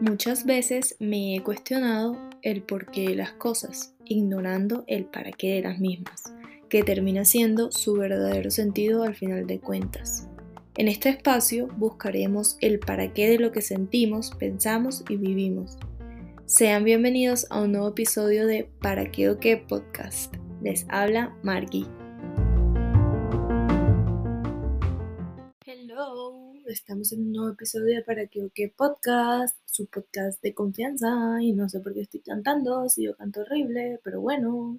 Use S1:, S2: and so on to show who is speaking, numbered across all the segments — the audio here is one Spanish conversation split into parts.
S1: Muchas veces me he cuestionado el porqué de las cosas, ignorando el para qué de las mismas, que termina siendo su verdadero sentido al final de cuentas. En este espacio buscaremos el para qué de lo que sentimos, pensamos y vivimos. Sean bienvenidos a un nuevo episodio de Para qué o qué podcast. Les habla Margie. Estamos en un nuevo episodio Para qué o qué podcast, su podcast de confianza y no sé por qué estoy cantando, si yo canto horrible, pero bueno,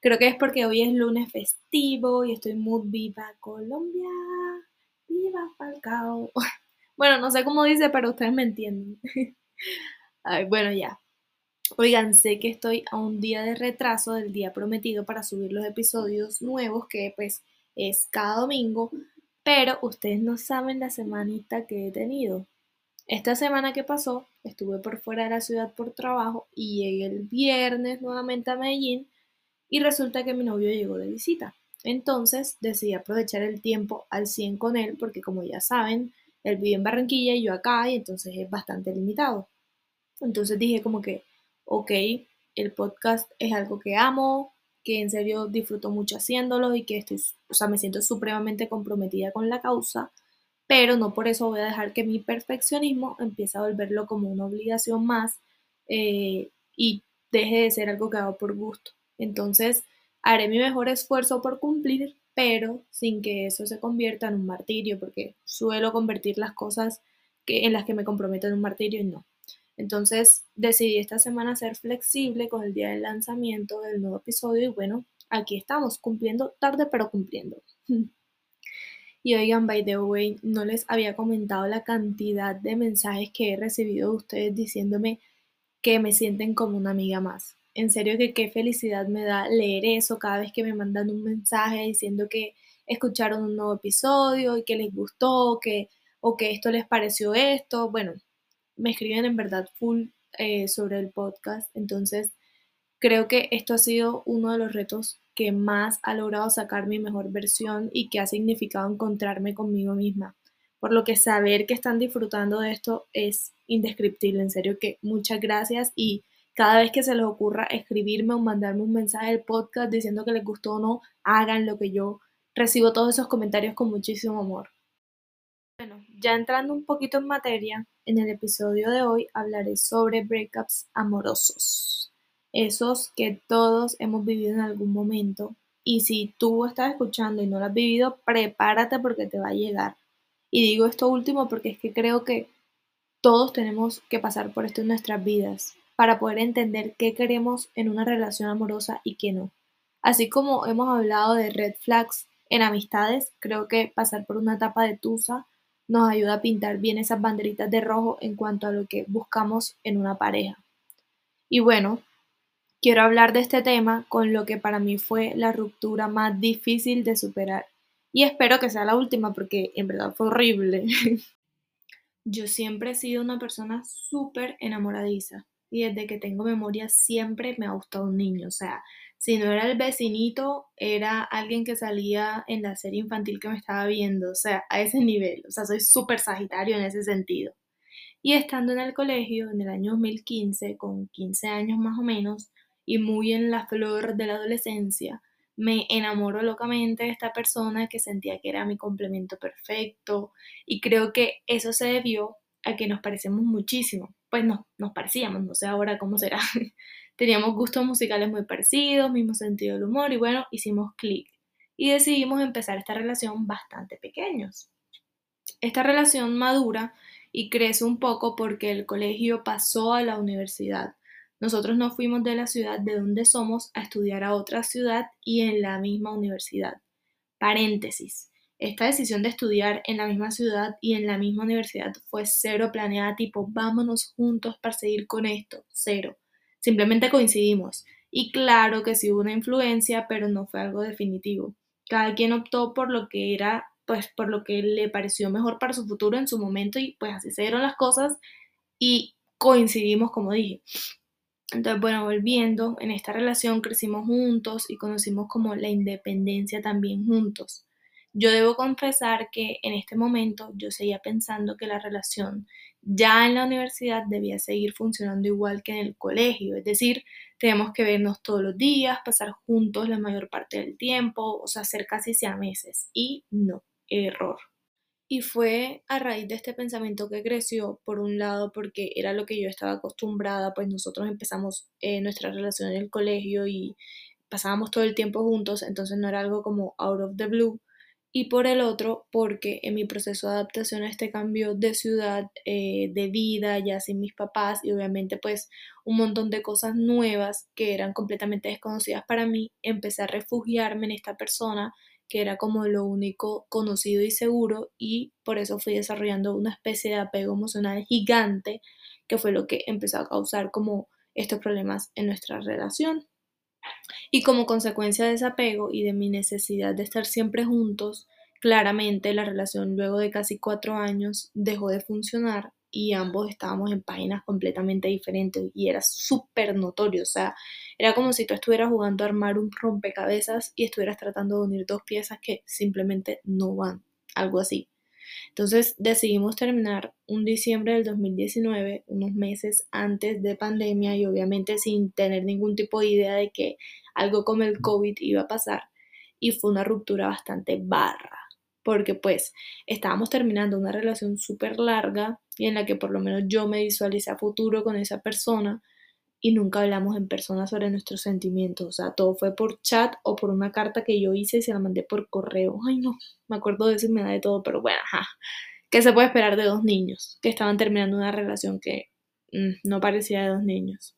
S1: creo que es porque hoy es lunes festivo y estoy muy viva Colombia, viva Falcao. Bueno, no sé cómo dice, pero ustedes me entienden. bueno, ya. Oigan, sé que estoy a un día de retraso del día prometido para subir los episodios nuevos, que pues es cada domingo, pero ustedes no saben la semanita que he tenido. Esta semana que pasó, estuve por fuera de la ciudad por trabajo y llegué el viernes nuevamente a Medellín y resulta que mi novio llegó de visita. Entonces decidí aprovechar el tiempo al 100 con él porque como ya saben, él vive en Barranquilla y yo acá y entonces es bastante limitado. Entonces dije como que, ok, el podcast es algo que amo, que en serio disfruto mucho haciéndolo y que estoy, o sea, me siento supremamente comprometida con la causa, pero no por eso voy a dejar que mi perfeccionismo empiece a volverlo como una obligación más eh, y deje de ser algo que hago por gusto. Entonces, haré mi mejor esfuerzo por cumplir, pero sin que eso se convierta en un martirio, porque suelo convertir las cosas que, en las que me comprometo en un martirio y no. Entonces decidí esta semana ser flexible con el día del lanzamiento del nuevo episodio y bueno, aquí estamos, cumpliendo tarde pero cumpliendo. Y oigan, by the way, no les había comentado la cantidad de mensajes que he recibido de ustedes diciéndome que me sienten como una amiga más. En serio que qué felicidad me da leer eso cada vez que me mandan un mensaje diciendo que escucharon un nuevo episodio y que les gustó, que o que esto les pareció esto. Bueno, me escriben en verdad full eh, sobre el podcast. Entonces, creo que esto ha sido uno de los retos que más ha logrado sacar mi mejor versión y que ha significado encontrarme conmigo misma. Por lo que saber que están disfrutando de esto es indescriptible. En serio que muchas gracias y cada vez que se les ocurra escribirme o mandarme un mensaje del podcast diciendo que les gustó o no, hagan lo que yo recibo todos esos comentarios con muchísimo amor. Bueno, ya entrando un poquito en materia, en el episodio de hoy hablaré sobre breakups amorosos, esos que todos hemos vivido en algún momento. Y si tú estás escuchando y no lo has vivido, prepárate porque te va a llegar. Y digo esto último porque es que creo que todos tenemos que pasar por esto en nuestras vidas para poder entender qué queremos en una relación amorosa y qué no. Así como hemos hablado de red flags en amistades, creo que pasar por una etapa de tusa nos ayuda a pintar bien esas banderitas de rojo en cuanto a lo que buscamos en una pareja. Y bueno, quiero hablar de este tema con lo que para mí fue la ruptura más difícil de superar. Y espero que sea la última porque en verdad fue horrible. Yo siempre he sido una persona súper enamoradiza y desde que tengo memoria siempre me ha gustado un niño. O sea, si no era el vecinito, era alguien que salía en la serie infantil que me estaba viendo, o sea, a ese nivel, o sea, soy súper sagitario en ese sentido. Y estando en el colegio en el año 2015, con 15 años más o menos, y muy en la flor de la adolescencia, me enamoró locamente de esta persona que sentía que era mi complemento perfecto y creo que eso se debió a que nos parecemos muchísimo. Pues no, nos parecíamos, no sé ahora cómo será, Teníamos gustos musicales muy parecidos, mismo sentido del humor y bueno, hicimos clic y decidimos empezar esta relación bastante pequeños. Esta relación madura y crece un poco porque el colegio pasó a la universidad. Nosotros nos fuimos de la ciudad de donde somos a estudiar a otra ciudad y en la misma universidad. Paréntesis. Esta decisión de estudiar en la misma ciudad y en la misma universidad fue cero planeada, tipo, vámonos juntos para seguir con esto, cero. Simplemente coincidimos. Y claro que sí hubo una influencia, pero no fue algo definitivo. Cada quien optó por lo que era, pues por lo que le pareció mejor para su futuro en su momento y pues así se dieron las cosas y coincidimos como dije. Entonces, bueno, volviendo, en esta relación crecimos juntos y conocimos como la independencia también juntos. Yo debo confesar que en este momento yo seguía pensando que la relación ya en la universidad debía seguir funcionando igual que en el colegio, es decir, tenemos que vernos todos los días, pasar juntos la mayor parte del tiempo, o sea, hacer casi sea meses. Y no, error. Y fue a raíz de este pensamiento que creció, por un lado, porque era lo que yo estaba acostumbrada, pues nosotros empezamos eh, nuestra relación en el colegio y pasábamos todo el tiempo juntos, entonces no era algo como out of the blue. Y por el otro, porque en mi proceso de adaptación a este cambio de ciudad, eh, de vida, ya sin mis papás y obviamente pues un montón de cosas nuevas que eran completamente desconocidas para mí, empecé a refugiarme en esta persona que era como lo único conocido y seguro y por eso fui desarrollando una especie de apego emocional gigante que fue lo que empezó a causar como estos problemas en nuestra relación. Y como consecuencia de ese apego y de mi necesidad de estar siempre juntos, claramente la relación luego de casi cuatro años dejó de funcionar y ambos estábamos en páginas completamente diferentes y era súper notorio, o sea, era como si tú estuvieras jugando a armar un rompecabezas y estuvieras tratando de unir dos piezas que simplemente no van, algo así. Entonces decidimos terminar un diciembre del 2019, unos meses antes de pandemia y obviamente sin tener ningún tipo de idea de que algo como el COVID iba a pasar. Y fue una ruptura bastante barra porque pues estábamos terminando una relación súper larga y en la que por lo menos yo me visualicé a futuro con esa persona y nunca hablamos en persona sobre nuestros sentimientos, o sea, todo fue por chat o por una carta que yo hice y se la mandé por correo. Ay, no, me acuerdo de eso y de todo, pero bueno, ajá. ¿Qué se puede esperar de dos niños que estaban terminando una relación que mm, no parecía de dos niños?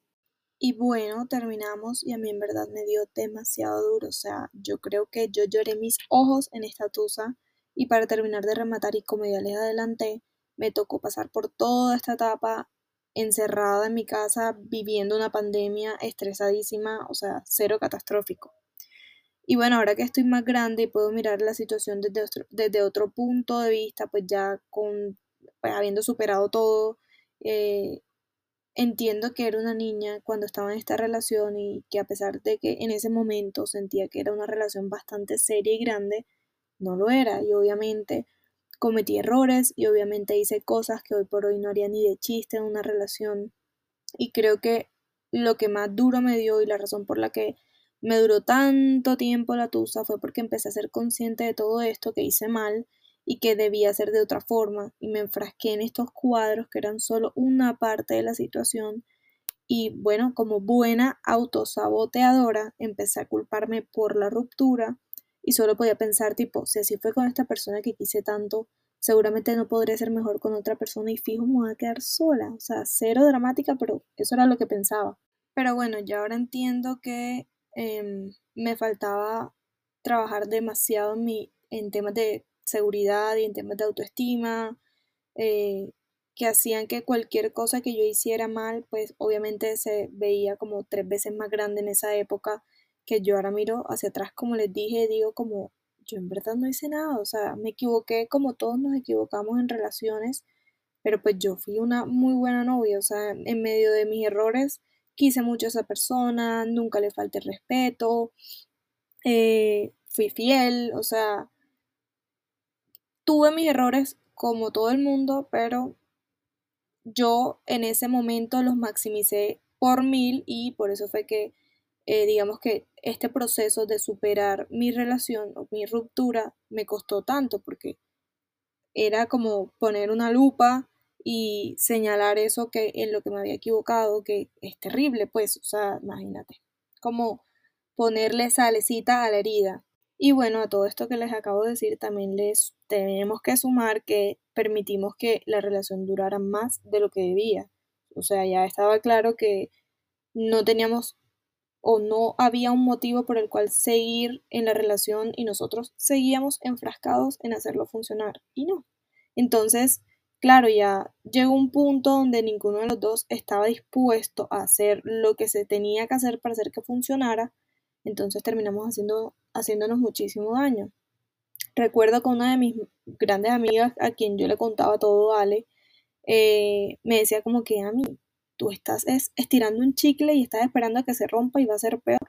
S2: Y bueno, terminamos y a mí en verdad me dio demasiado duro, o sea, yo creo que yo lloré mis ojos en esta tusa y para terminar de rematar y como ya les adelanté, me tocó pasar por toda esta etapa encerrada en mi casa, viviendo una pandemia estresadísima, o sea, cero catastrófico. Y bueno, ahora que estoy más grande y puedo mirar la situación desde otro, desde otro punto de vista, pues ya con, pues habiendo superado todo, eh, entiendo que era una niña cuando estaba en esta relación y que a pesar de que en ese momento sentía que era una relación bastante seria y grande, no lo era y obviamente cometí errores y obviamente hice cosas que hoy por hoy no haría ni de chiste en una relación. Y creo que lo que más duro me dio y la razón por la que me duró tanto tiempo la tusa fue porque empecé a ser consciente de todo esto que hice mal y que debía hacer de otra forma y me enfrasqué en estos cuadros que eran solo una parte de la situación y bueno, como buena autosaboteadora empecé a culparme por la ruptura y solo podía pensar tipo, si así fue con esta persona que quise tanto, seguramente no podría ser mejor con otra persona y fijo me voy a quedar sola, o sea, cero dramática, pero eso era lo que pensaba. Pero bueno, ya ahora entiendo que em, me faltaba trabajar demasiado en, mi, en temas de seguridad y en temas de autoestima, eh, que hacían que cualquier cosa que yo hiciera mal, pues obviamente se veía como tres veces más grande en esa época que yo ahora miro hacia atrás, como les dije, digo como, yo en verdad no hice nada, o sea, me equivoqué como todos nos equivocamos en relaciones, pero pues yo fui una muy buena novia, o sea, en medio de mis errores quise mucho a esa persona, nunca le falté respeto, eh, fui fiel, o sea, tuve mis errores como todo el mundo, pero yo en ese momento los maximicé por mil y por eso fue que eh, digamos que este proceso de superar mi relación o mi ruptura me costó tanto porque era como poner una lupa y señalar eso que en lo que me había equivocado, que es terrible, pues, o sea, imagínate, como ponerle salecita a la herida. Y bueno, a todo esto que les acabo de decir, también les tenemos que sumar que permitimos que la relación durara más de lo que debía. O sea, ya estaba claro que no teníamos o no había un motivo por el cual seguir en la relación y nosotros seguíamos enfrascados en hacerlo funcionar y no. Entonces, claro, ya llegó un punto donde ninguno de los dos estaba dispuesto a hacer lo que se tenía que hacer para hacer que funcionara, entonces terminamos haciendo, haciéndonos muchísimo daño. Recuerdo que una de mis grandes amigas a quien yo le contaba todo, Ale, eh, me decía como que a mí, tú estás estirando un chicle y estás esperando a que se rompa y va a ser peor.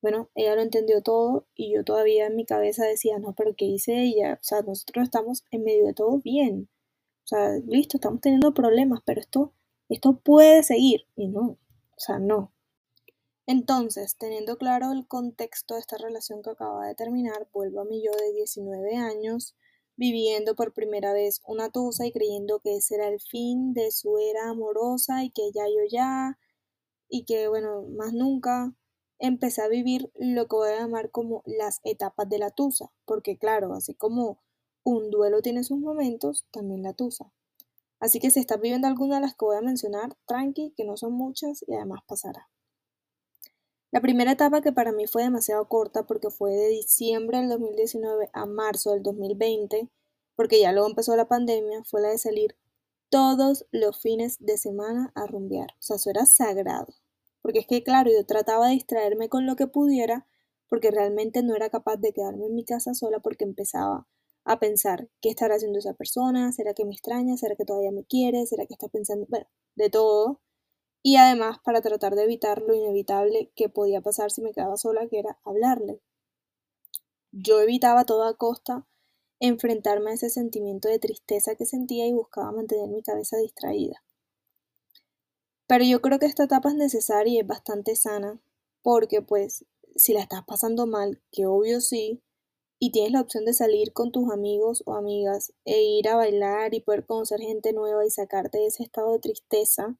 S2: Bueno, ella lo entendió todo y yo todavía en mi cabeza decía, no, pero ¿qué hice ella? O sea, nosotros estamos en medio de todo bien. O sea, listo, estamos teniendo problemas, pero esto, esto puede seguir. Y no, o sea, no. Entonces, teniendo claro el contexto de esta relación que acaba de terminar, vuelvo a mi yo de 19 años, viviendo por primera vez una tusa y creyendo que ese era el fin de su era amorosa y que ya yo ya, y que bueno, más nunca, empecé a vivir lo que voy a llamar como las etapas de la tusa, porque claro, así como un duelo tiene sus momentos, también la tusa. Así que si estás viviendo alguna de las que voy a mencionar, tranqui, que no son muchas y además pasará. La primera etapa que para mí fue demasiado corta porque fue de diciembre del 2019 a marzo del 2020, porque ya luego empezó la pandemia, fue la de salir todos los fines de semana a rumbear. O sea, eso era sagrado. Porque es que, claro, yo trataba de distraerme con lo que pudiera, porque realmente no era capaz de quedarme en mi casa sola porque empezaba a pensar, ¿qué estará haciendo esa persona? ¿Será que me extraña? ¿Será que todavía me quiere? ¿Será que está pensando? Bueno, de todo y además para tratar de evitar lo inevitable que podía pasar si me quedaba sola, que era hablarle. Yo evitaba a toda costa enfrentarme a ese sentimiento de tristeza que sentía y buscaba mantener mi cabeza distraída. Pero yo creo que esta etapa es necesaria y es bastante sana, porque pues si la estás pasando mal, que obvio sí, y tienes la opción de salir con tus amigos o amigas e ir a bailar y poder conocer gente nueva y sacarte de ese estado de tristeza,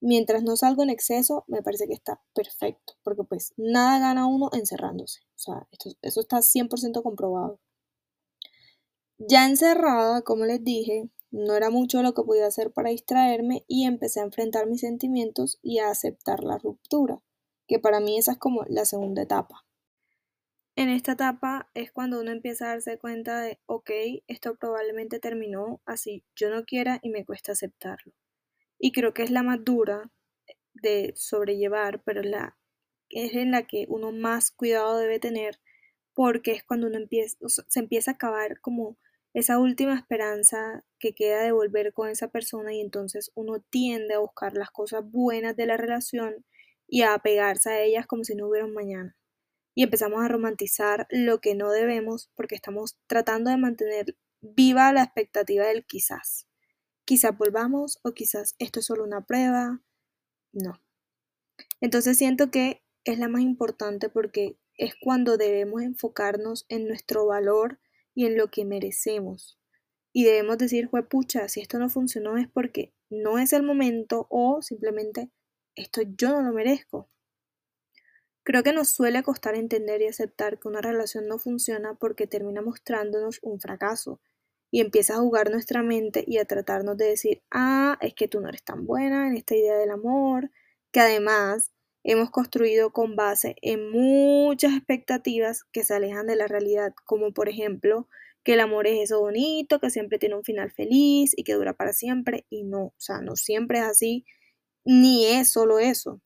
S2: Mientras no salgo en exceso, me parece que está perfecto, porque pues nada gana uno encerrándose. O sea, eso está 100% comprobado. Ya encerrada, como les dije, no era mucho lo que podía hacer para distraerme y empecé a enfrentar mis sentimientos y a aceptar la ruptura, que para mí esa es como la segunda etapa. En esta etapa es cuando uno empieza a darse cuenta de, ok, esto probablemente terminó así yo no quiera y me cuesta aceptarlo y creo que es la más dura de sobrellevar, pero la, es en la que uno más cuidado debe tener porque es cuando uno empieza, se empieza a acabar como esa última esperanza que queda de volver con esa persona y entonces uno tiende a buscar las cosas buenas de la relación y a apegarse a ellas como si no hubiera mañana. Y empezamos a romantizar lo que no debemos porque estamos tratando de mantener viva la expectativa del quizás. Quizás volvamos o quizás esto es solo una prueba. No. Entonces siento que es la más importante porque es cuando debemos enfocarnos en nuestro valor y en lo que merecemos. Y debemos decir, pucha, si esto no funcionó es porque no es el momento o simplemente esto yo no lo merezco. Creo que nos suele costar entender y aceptar que una relación no funciona porque termina mostrándonos un fracaso y empieza a jugar nuestra mente y a tratarnos de decir, ah, es que tú no eres tan buena en esta idea del amor, que además hemos construido con base en muchas expectativas que se alejan de la realidad, como por ejemplo que el amor es eso bonito, que siempre tiene un final feliz y que dura para siempre, y no, o sea, no siempre es así, ni es solo eso.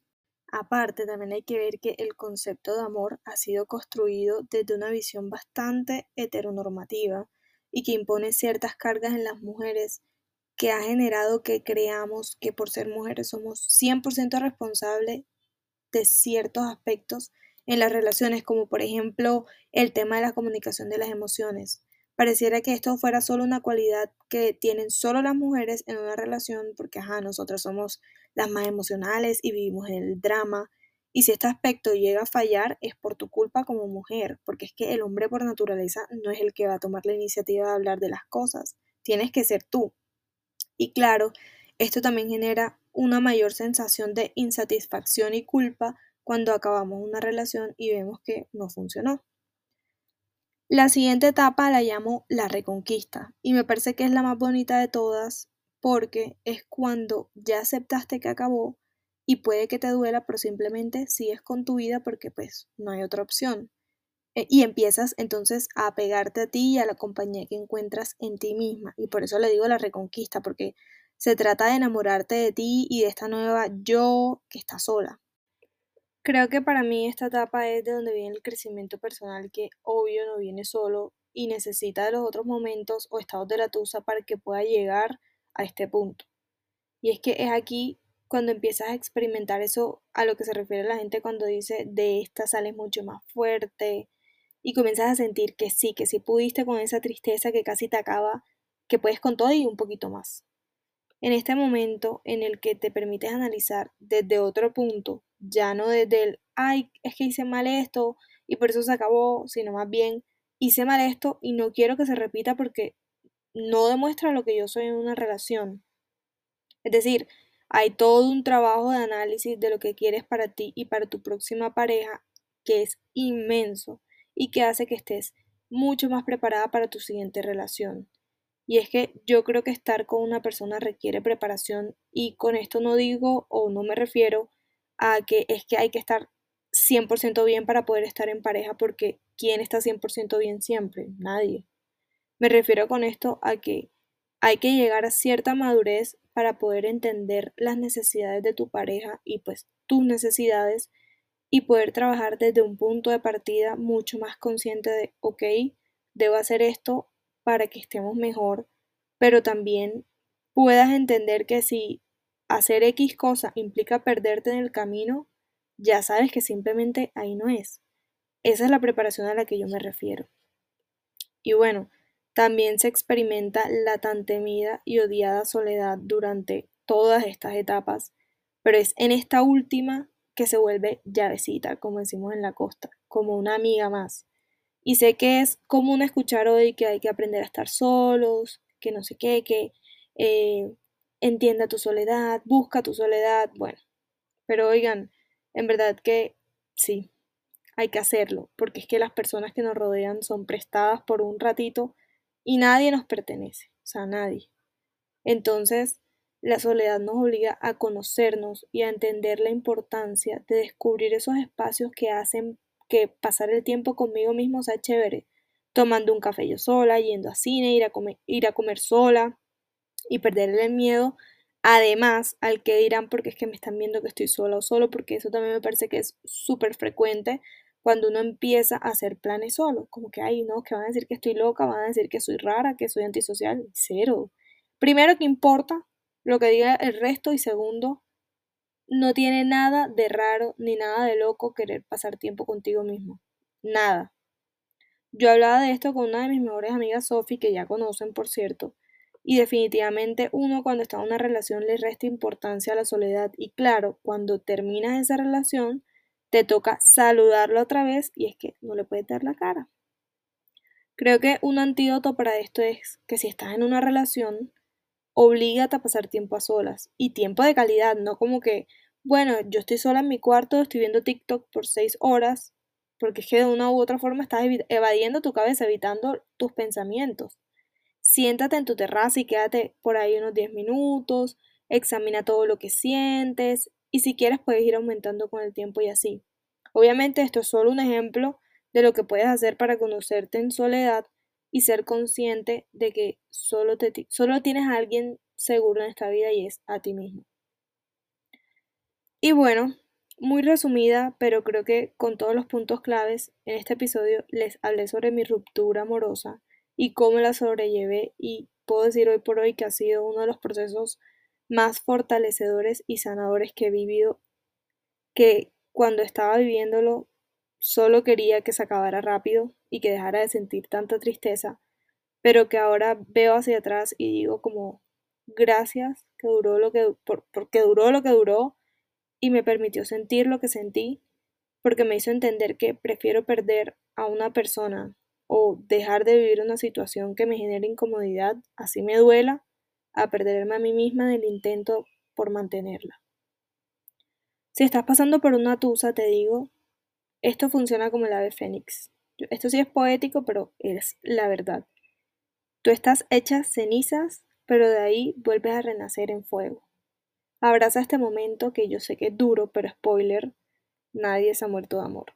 S2: Aparte, también hay que ver que el concepto de amor ha sido construido desde una visión bastante heteronormativa, y que impone ciertas cargas en las mujeres que ha generado que creamos que por ser mujeres somos 100% responsables de ciertos aspectos en las relaciones, como por ejemplo el tema de la comunicación de las emociones. Pareciera que esto fuera solo una cualidad que tienen solo las mujeres en una relación, porque ajá, nosotras somos las más emocionales y vivimos en el drama y si este aspecto llega a fallar es por tu culpa como mujer, porque es que el hombre por naturaleza no es el que va a tomar la iniciativa de hablar de las cosas, tienes que ser tú. Y claro, esto también genera una mayor sensación de insatisfacción y culpa cuando acabamos una relación y vemos que no funcionó. La siguiente etapa la llamo la reconquista y me parece que es la más bonita de todas porque es cuando ya aceptaste que acabó y puede que te duela, pero simplemente sigues con tu vida porque pues no hay otra opción. Eh, y empiezas entonces a apegarte a ti y a la compañía que encuentras en ti misma. Y por eso le digo la reconquista, porque se trata de enamorarte de ti y de esta nueva yo que está sola. Creo que para mí esta etapa es de donde viene el crecimiento personal que obvio no viene solo y necesita de los otros momentos o estados de la tusa para que pueda llegar a este punto. Y es que es aquí cuando empiezas a experimentar eso a lo que se refiere la gente cuando dice de esta sales mucho más fuerte y comienzas a sentir que sí, que sí pudiste con esa tristeza que casi te acaba, que puedes con todo y un poquito más. En este momento en el que te permites analizar desde otro punto, ya no desde el, ay, es que hice mal esto y por eso se acabó, sino más bien, hice mal esto y no quiero que se repita porque no demuestra lo que yo soy en una relación. Es decir, hay todo un trabajo de análisis de lo que quieres para ti y para tu próxima pareja que es inmenso y que hace que estés mucho más preparada para tu siguiente relación. Y es que yo creo que estar con una persona requiere preparación y con esto no digo o no me refiero a que es que hay que estar 100% bien para poder estar en pareja porque ¿quién está 100% bien siempre? Nadie. Me refiero con esto a que hay que llegar a cierta madurez para poder entender las necesidades de tu pareja y pues tus necesidades y poder trabajar desde un punto de partida mucho más consciente de, ok, debo hacer esto para que estemos mejor, pero también puedas entender que si hacer X cosa implica perderte en el camino, ya sabes que simplemente ahí no es. Esa es la preparación a la que yo me refiero. Y bueno, también se experimenta la tan temida y odiada soledad durante todas estas etapas, pero es en esta última que se vuelve llavecita, como decimos en la costa, como una amiga más. Y sé que es común escuchar hoy que hay que aprender a estar solos, que no sé qué, que eh, entienda tu soledad, busca tu soledad, bueno. Pero oigan, en verdad que sí, hay que hacerlo, porque es que las personas que nos rodean son prestadas por un ratito y nadie nos pertenece, o sea, nadie. Entonces, la soledad nos obliga a conocernos y a entender la importancia de descubrir esos espacios que hacen que pasar el tiempo conmigo mismo sea chévere, tomando un café yo sola, yendo a cine, ir a comer, ir a comer sola y perderle el miedo. Además, al que dirán porque es que me están viendo que estoy sola o solo, porque eso también me parece que es súper frecuente cuando uno empieza a hacer planes solo, como que, ay, no, que van a decir que estoy loca, van a decir que soy rara, que soy antisocial, cero. Primero que importa lo que diga el resto y segundo, no tiene nada de raro ni nada de loco querer pasar tiempo contigo mismo. Nada. Yo hablaba de esto con una de mis mejores amigas, Sophie, que ya conocen, por cierto, y definitivamente uno cuando está en una relación le resta importancia a la soledad y claro, cuando terminas esa relación, te toca saludarlo otra vez y es que no le puedes dar la cara. Creo que un antídoto para esto es que si estás en una relación, oblígate a pasar tiempo a solas y tiempo de calidad, no como que, bueno, yo estoy sola en mi cuarto, estoy viendo TikTok por seis horas, porque es que de una u otra forma estás evadiendo tu cabeza, evitando tus pensamientos. Siéntate en tu terraza y quédate por ahí unos 10 minutos, examina todo lo que sientes, y si quieres puedes ir aumentando con el tiempo y así. Obviamente esto es solo un ejemplo de lo que puedes hacer para conocerte en soledad y ser consciente de que solo, te, solo tienes a alguien seguro en esta vida y es a ti mismo. Y bueno, muy resumida, pero creo que con todos los puntos claves, en este episodio les hablé sobre mi ruptura amorosa y cómo la sobrellevé y puedo decir hoy por hoy que ha sido uno de los procesos más fortalecedores y sanadores que he vivido, que cuando estaba viviéndolo solo quería que se acabara rápido y que dejara de sentir tanta tristeza, pero que ahora veo hacia atrás y digo como gracias que duró lo que porque duró lo que duró y me permitió sentir lo que sentí, porque me hizo entender que prefiero perder a una persona o dejar de vivir una situación que me genere incomodidad, así me duela, a perderme a mí misma en el intento por mantenerla. Si estás pasando por una tusa, te digo, esto funciona como el ave fénix. Esto sí es poético, pero es la verdad. Tú estás hecha cenizas, pero de ahí vuelves a renacer en fuego. Abraza este momento que yo sé que es duro, pero spoiler, nadie se ha muerto de amor.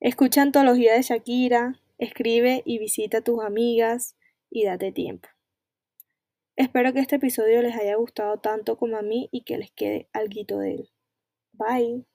S2: Escucha antología de Shakira, escribe y visita a tus amigas y date tiempo. Espero que este episodio les haya gustado tanto como a mí y que les quede alguito de él. Bye.